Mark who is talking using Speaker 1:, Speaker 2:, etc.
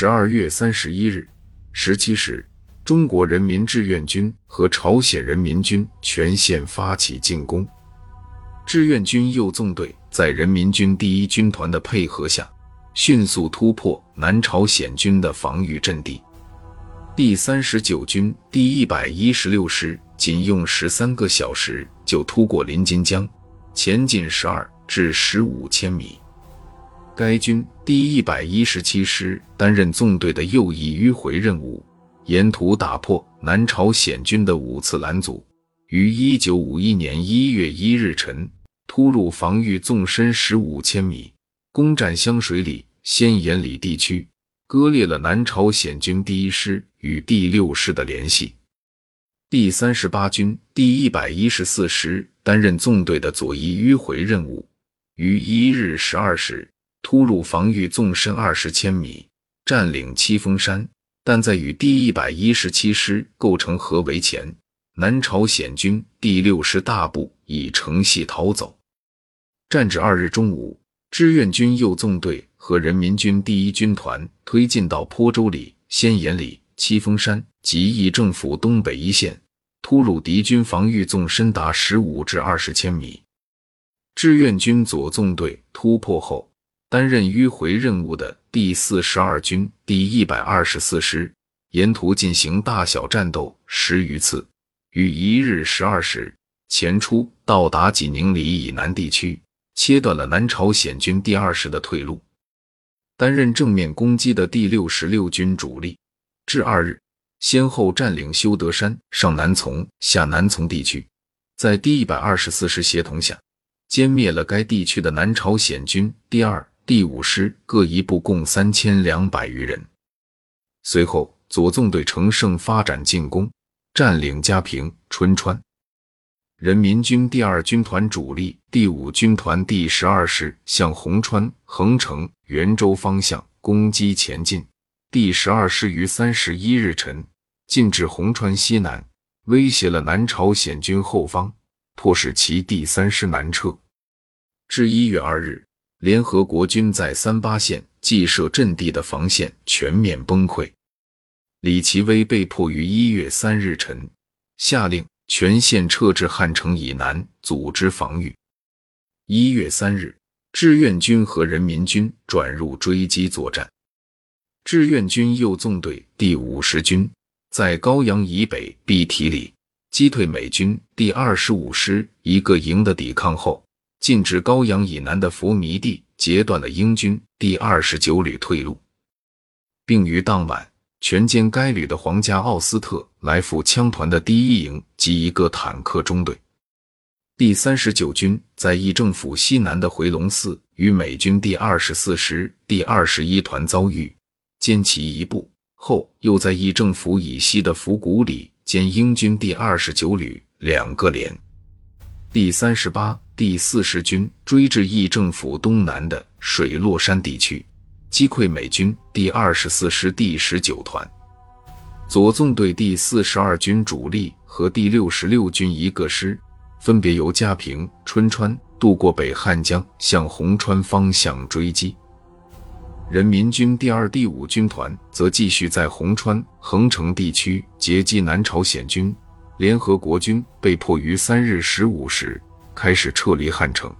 Speaker 1: 十二月三十一日十七时，中国人民志愿军和朝鲜人民军全线发起进攻。志愿军右纵队在人民军第一军团的配合下，迅速突破南朝鲜军的防御阵地。第三十九军第一百一十六师仅用十三个小时就突过临津江，前进十二至十五千米。该军第一百一十七师担任纵队的右翼迂回任务，沿途打破南朝鲜军的五次拦阻，于一九五一年一月一日晨突入防御纵深十五千米，攻占香水里、仙岩里地区。割裂了南朝鲜军第一师与第六师的联系。第三十八军第一百一十四师担任纵队的左翼迂回任务，于一日十二时突入防御纵深二十千米，占领七峰山。但在与第一百一十七师构成合围前，南朝鲜军第六师大部已乘隙逃走。战至二日中午，志愿军右纵队。和人民军第一军团推进到坡州里、仙岩里、七峰山及义政府东北一线，突入敌军防御纵深达十五至二十千米。志愿军左纵队突破后，担任迂回任务的第四十二军第一百二十四师沿途进行大小战斗十余次，于一日十二时前出，到达济宁里以南地区，切断了南朝鲜军第二师的退路。担任正面攻击的第六十六军主力，至二日先后占领修德山、上南从、下南从地区，在第一百二十四师协同下，歼灭了该地区的南朝鲜军第二、第五师各一部，共三千两百余人。随后，左纵队乘胜发展进攻，占领嘉平、春川。人民军第二军团主力第五军团第十二师向红川、横城、袁州方向攻击前进。第十二师于三十一日晨进至红川西南，威胁了南朝鲜军后方，迫使其第三师南撤。至一月二日，联合国军在三八线既设阵地的防线全面崩溃，李奇微被迫于一月三日晨下令。全线撤至汉城以南，组织防御。一月三日，志愿军和人民军转入追击作战。志愿军右纵队第五十军在高阳以北碧提里击退美军第二十五师一个营的抵抗后，进至高阳以南的佛弥地，截断了英军第二十九旅退路，并于当晚。全歼该旅的皇家奥斯特来福枪团的第一营及一个坦克中队。第三十九军在义政府西南的回龙寺与美军第二十四师第二十一团遭遇，歼其一部后，又在义政府以西的府谷里歼英军第二十九旅两个连。第三十八、第四十军追至义政府东南的水落山地区。击溃美军第二十四师第十九团，左纵队第四十二军主力和第六十六军一个师，分别由嘉平、春川渡过北汉江，向红川方向追击。人民军第二、第五军团则继续在红川、横城地区截击南朝鲜军。联合国军被迫于三日十五时开始撤离汉城。